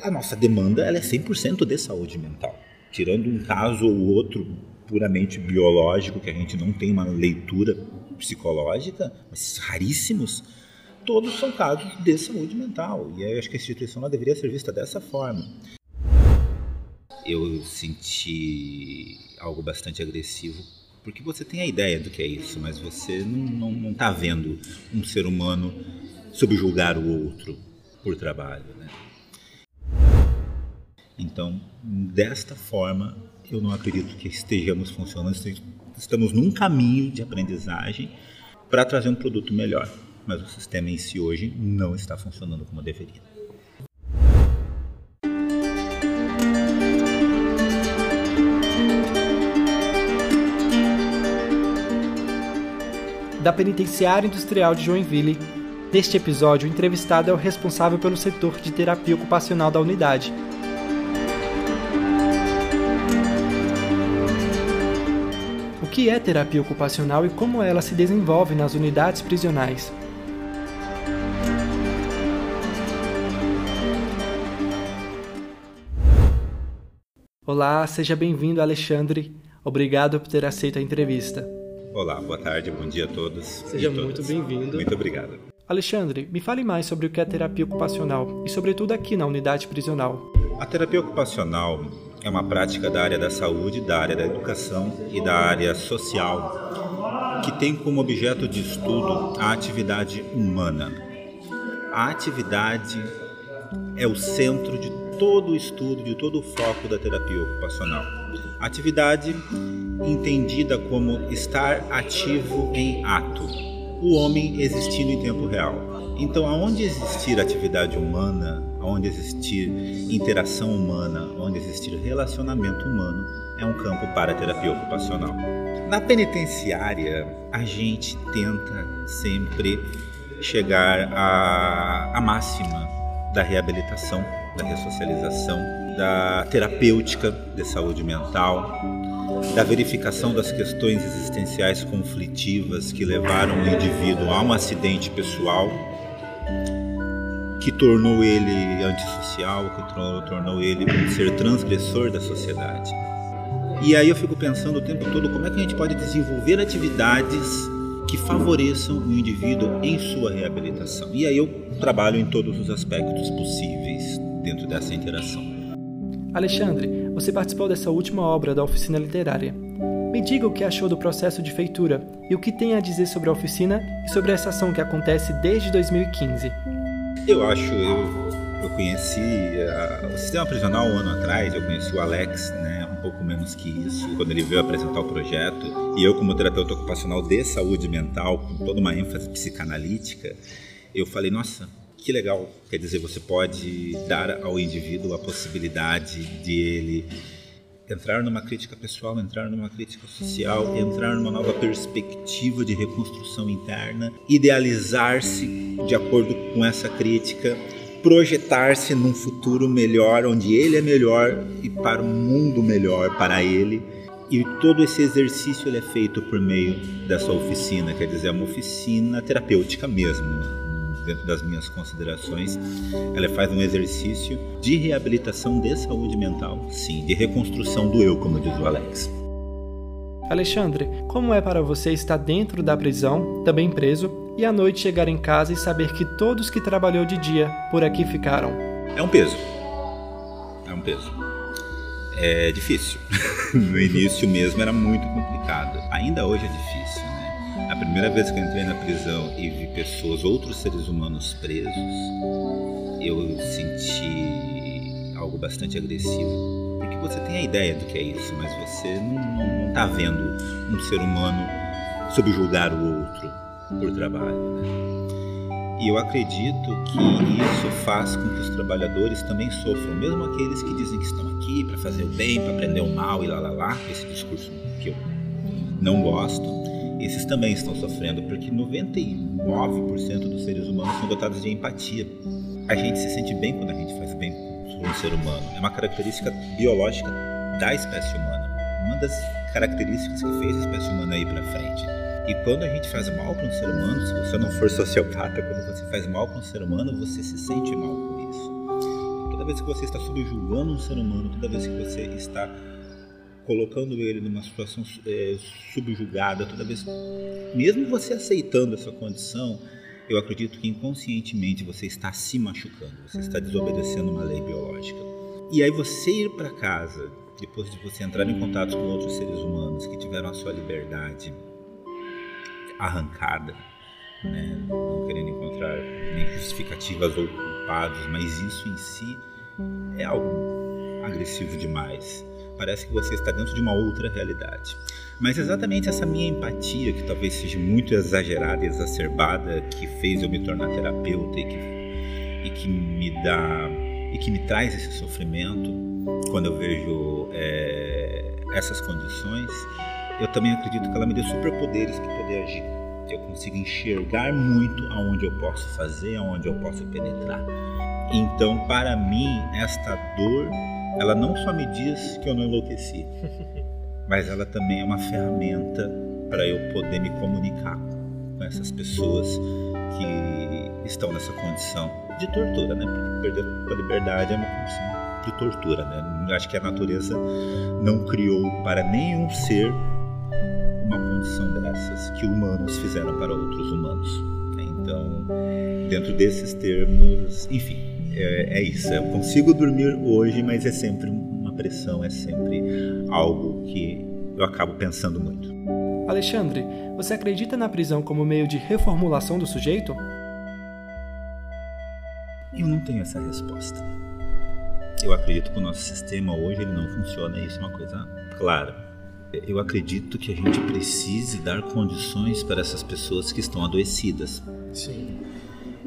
A nossa demanda ela é 100% de saúde mental. Tirando um caso ou outro puramente biológico, que a gente não tem uma leitura psicológica, mas raríssimos, todos são casos de saúde mental. E eu acho que a instituição deveria ser vista dessa forma. Eu senti algo bastante agressivo, porque você tem a ideia do que é isso, mas você não está vendo um ser humano subjulgar o outro por trabalho. Né? Então, desta forma, eu não acredito que estejamos funcionando, estamos num caminho de aprendizagem para trazer um produto melhor, mas o sistema em si hoje não está funcionando como deveria. Da Penitenciária Industrial de Joinville, neste episódio o entrevistado é o responsável pelo setor de terapia ocupacional da unidade, que é terapia ocupacional e como ela se desenvolve nas unidades prisionais. Olá, seja bem-vindo, Alexandre. Obrigado por ter aceito a entrevista. Olá, boa tarde, bom dia a todos. Seja muito bem-vindo. Muito obrigado. Alexandre, me fale mais sobre o que é terapia ocupacional e, sobretudo, aqui na unidade prisional. A terapia ocupacional é uma prática da área da saúde, da área da educação e da área social, que tem como objeto de estudo a atividade humana. A atividade é o centro de todo o estudo, de todo o foco da terapia ocupacional. Atividade entendida como estar ativo em ato, o homem existindo em tempo real. Então, aonde existir atividade humana, onde existir interação humana, onde existir relacionamento humano, é um campo para terapia ocupacional. Na penitenciária, a gente tenta sempre chegar à, à máxima da reabilitação, da ressocialização, da terapêutica de saúde mental, da verificação das questões existenciais conflitivas que levaram o indivíduo a um acidente pessoal que tornou ele antissocial, que tornou ele ser transgressor da sociedade. E aí eu fico pensando o tempo todo como é que a gente pode desenvolver atividades que favoreçam o indivíduo em sua reabilitação. E aí eu trabalho em todos os aspectos possíveis dentro dessa interação. Alexandre, você participou dessa última obra da oficina literária. Me diga o que achou do processo de feitura e o que tem a dizer sobre a oficina e sobre essa ação que acontece desde 2015. Eu acho, eu, eu conheci a, o sistema prisional um ano atrás, eu conheci o Alex, né, um pouco menos que isso, quando ele veio apresentar o projeto. E eu, como terapeuta ocupacional de saúde mental, com toda uma ênfase psicanalítica, eu falei, nossa, que legal. Quer dizer, você pode dar ao indivíduo a possibilidade de ele entrar numa crítica pessoal, entrar numa crítica social, entrar numa nova perspectiva de reconstrução interna, idealizar-se de acordo com essa crítica, projetar-se num futuro melhor, onde ele é melhor e para um mundo melhor para ele. E todo esse exercício ele é feito por meio dessa oficina, quer dizer, é uma oficina terapêutica mesmo, dentro das minhas considerações, ela faz um exercício de reabilitação de saúde mental, sim, de reconstrução do eu, como diz o Alex. Alexandre, como é para você estar dentro da prisão, também preso, e à noite chegar em casa e saber que todos que trabalhou de dia por aqui ficaram? É um peso. É um peso. É difícil. no início mesmo era muito complicado. Ainda hoje é difícil. Primeira vez que eu entrei na prisão e vi pessoas, outros seres humanos presos, eu senti algo bastante agressivo. Porque você tem a ideia do que é isso, mas você não está vendo um ser humano subjugar o outro por trabalho. Né? E eu acredito que isso faz com que os trabalhadores também sofram, mesmo aqueles que dizem que estão aqui para fazer o bem, para aprender o mal e lá lá lá, esse discurso que eu não gosto esses também estão sofrendo, porque 99% dos seres humanos são dotados de empatia. A gente se sente bem quando a gente faz bem para um ser humano. É uma característica biológica da espécie humana. Uma das características que fez a espécie humana ir para frente. E quando a gente faz mal para um ser humano, se você não for sociopata, quando você faz mal para um ser humano, você se sente mal com isso. vez que você está subjugando um ser humano, toda vez que você está colocando ele numa situação é, subjugada, toda vez, mesmo você aceitando essa condição, eu acredito que inconscientemente você está se machucando, você está desobedecendo uma lei biológica. E aí você ir para casa, depois de você entrar em contato com outros seres humanos que tiveram a sua liberdade arrancada, né? não querendo encontrar nem justificativas ou culpados, mas isso em si é algo agressivo demais. Parece que você está dentro de uma outra realidade. Mas exatamente essa minha empatia, que talvez seja muito exagerada e exacerbada, que fez eu me tornar terapeuta e que, e que me dá e que me traz esse sofrimento quando eu vejo é, essas condições, eu também acredito que ela me dê superpoderes para poder agir. Eu consigo enxergar muito aonde eu posso fazer, aonde eu posso penetrar. Então, para mim, esta dor, ela não só me diz que eu não enlouqueci, mas ela também é uma ferramenta para eu poder me comunicar com essas pessoas que estão nessa condição de tortura, né? Porque perder a liberdade é uma condição de tortura, né? Eu acho que a natureza não criou para nenhum ser uma condição dessas que humanos fizeram para outros humanos. Né? Então, dentro desses termos, enfim, é, é isso. Eu consigo dormir hoje, mas é sempre uma pressão, é sempre algo que eu acabo pensando muito. Alexandre, você acredita na prisão como meio de reformulação do sujeito? Eu não tenho essa resposta. Eu acredito que o nosso sistema hoje ele não funciona, isso é uma coisa clara. Eu acredito que a gente precise dar condições para essas pessoas que estão adoecidas. Sim.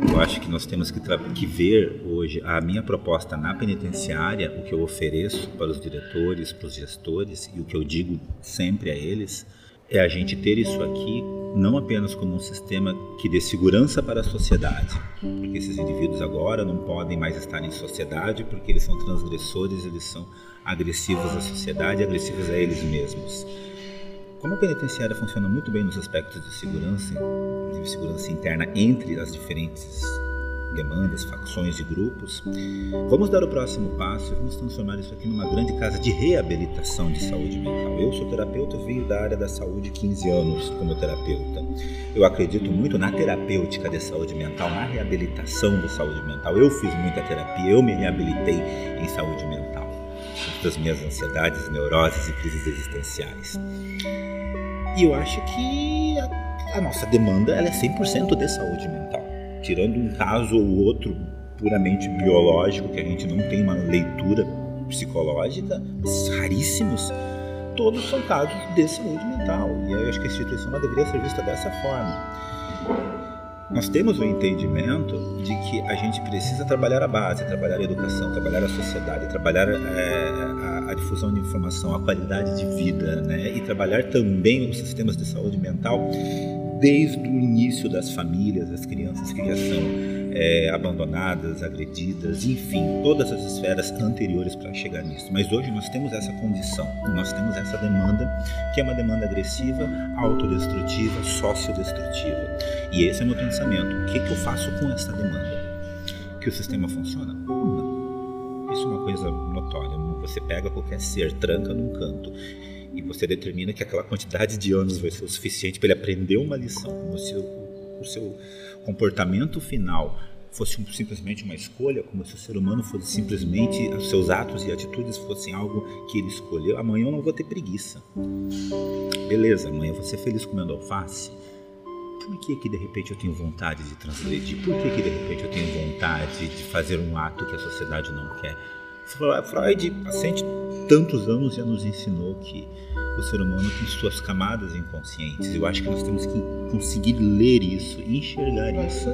Eu acho que nós temos que, que, ver hoje a minha proposta na penitenciária, o que eu ofereço para os diretores, para os gestores e o que eu digo sempre a eles é a gente ter isso aqui não apenas como um sistema que dê segurança para a sociedade, porque esses indivíduos agora não podem mais estar em sociedade porque eles são transgressores, eles são agressivos à sociedade, agressivos a eles mesmos. Como a penitenciária funciona muito bem nos aspectos de segurança, de segurança interna entre as diferentes demandas, facções e grupos, vamos dar o próximo passo e vamos transformar isso aqui numa grande casa de reabilitação de saúde mental. Eu sou terapeuta, venho da área da saúde 15 anos como terapeuta. Eu acredito muito na terapêutica de saúde mental, na reabilitação de saúde mental. Eu fiz muita terapia, eu me reabilitei em saúde mental, das minhas ansiedades, neuroses e crises existenciais. E eu acho que a, a nossa demanda ela é 100% de saúde mental. Tirando um caso ou outro puramente biológico, que a gente não tem uma leitura psicológica, raríssimos, todos são casos de saúde mental. E eu acho que a instituição deveria ser vista dessa forma. Nós temos o entendimento de que a gente precisa trabalhar a base, trabalhar a educação, trabalhar a sociedade, trabalhar é, a, a, difusão de informação, a qualidade de vida, né? e trabalhar também os sistemas de saúde mental desde o início das famílias, as crianças que já são é, abandonadas, agredidas, enfim, todas as esferas anteriores para chegar nisso. Mas hoje nós temos essa condição, nós temos essa demanda, que é uma demanda agressiva, autodestrutiva, sociodestrutiva. E esse é o meu pensamento. O que, que eu faço com essa demanda? Que o sistema funciona? Não. Isso é uma coisa notória. Você pega qualquer ser, tranca num canto e você determina que aquela quantidade de anos vai ser o suficiente para ele aprender uma lição, como se o, o seu comportamento final fosse simplesmente uma escolha, como se o ser humano fosse simplesmente os seus atos e atitudes fossem algo que ele escolheu. Amanhã eu não vou ter preguiça. Beleza, amanhã eu vou ser feliz comendo alface. Por que que de repente eu tenho vontade de transgredir? Por que que de repente eu tenho vontade de fazer um ato que a sociedade não quer? Freud, paciente tantos anos, já nos ensinou que o ser humano tem suas camadas inconscientes. Eu acho que nós temos que conseguir ler isso, enxergar isso.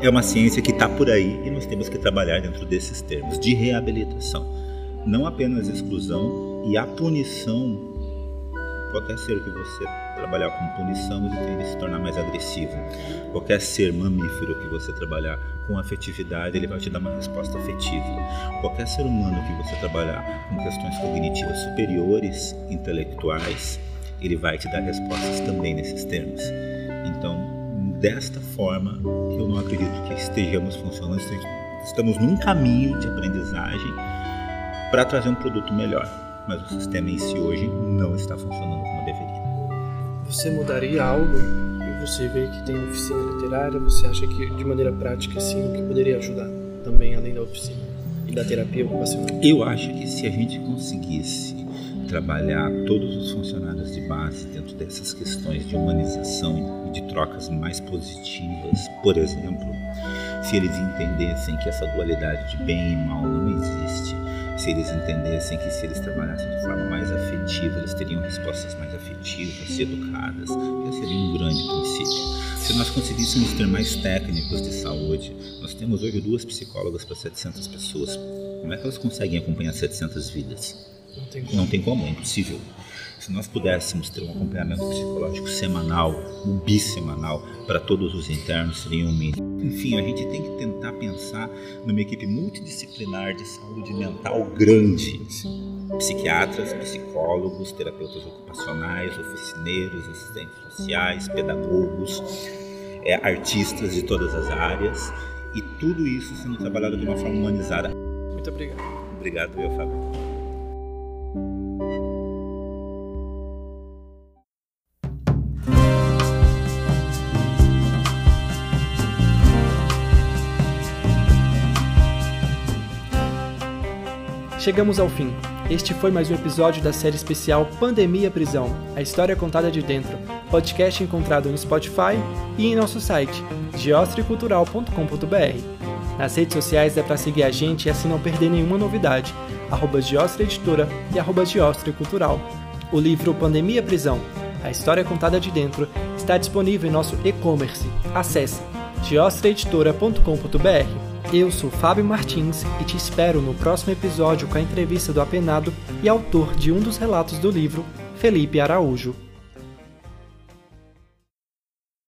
É uma ciência que está por aí e nós temos que trabalhar dentro desses termos de reabilitação. Não apenas exclusão e a punição qualquer ser que você trabalhar com punição, ele tende a se tornar mais agressivo. Qualquer ser mamífero que você trabalhar com afetividade, ele vai te dar uma resposta afetiva. Qualquer ser humano que você trabalhar com questões cognitivas superiores, intelectuais, ele vai te dar respostas também nesses termos. Então, desta forma, eu não acredito que estejamos funcionando estamos num caminho de aprendizagem para trazer um produto melhor, mas o sistema em si hoje não está funcionando como deveria. Você mudaria algo? E você vê que tem oficina literária, você acha que de maneira prática sim, o que poderia ajudar também além da oficina e da terapia ocupacional? Eu acho que se a gente conseguisse trabalhar todos os funcionários de base dentro dessas questões de humanização e de trocas mais positivas, por exemplo, se eles entendessem que essa dualidade de bem e mal não existe, se eles entendessem que se eles trabalhassem de forma mais afetiva, eles teriam respostas mais afetivas, educadas, já seria um grande princípio. Se nós conseguíssemos ter mais técnicos de saúde, nós temos hoje duas psicólogas para 700 pessoas. Como é que elas conseguem acompanhar 700 vidas? Não tem como. Não tem como, é impossível. Se nós pudéssemos ter um acompanhamento psicológico semanal, um bissemanal, para todos os internos, seria um mínimo. Enfim, a gente tem que tentar pensar numa equipe multidisciplinar de saúde mental grande. Psiquiatras, psicólogos, terapeutas ocupacionais, oficineiros, assistentes sociais, pedagogos, é, artistas de todas as áreas, e tudo isso sendo trabalhado de uma forma humanizada. Muito obrigado. Obrigado, eu, Fábio. Chegamos ao fim. Este foi mais um episódio da série especial Pandemia Prisão A História Contada de Dentro, podcast encontrado no Spotify e em nosso site, geostrecultural.com.br. Nas redes sociais é para seguir a gente e assim não perder nenhuma novidade, arroba Geostre Editora e arroba Geostre Cultural. O livro Pandemia Prisão A História Contada de Dentro está disponível em nosso e-commerce. Acesse geostreeditora.com.br. Eu sou Fábio Martins e te espero no próximo episódio com a entrevista do apenado e autor de um dos relatos do livro, Felipe Araújo.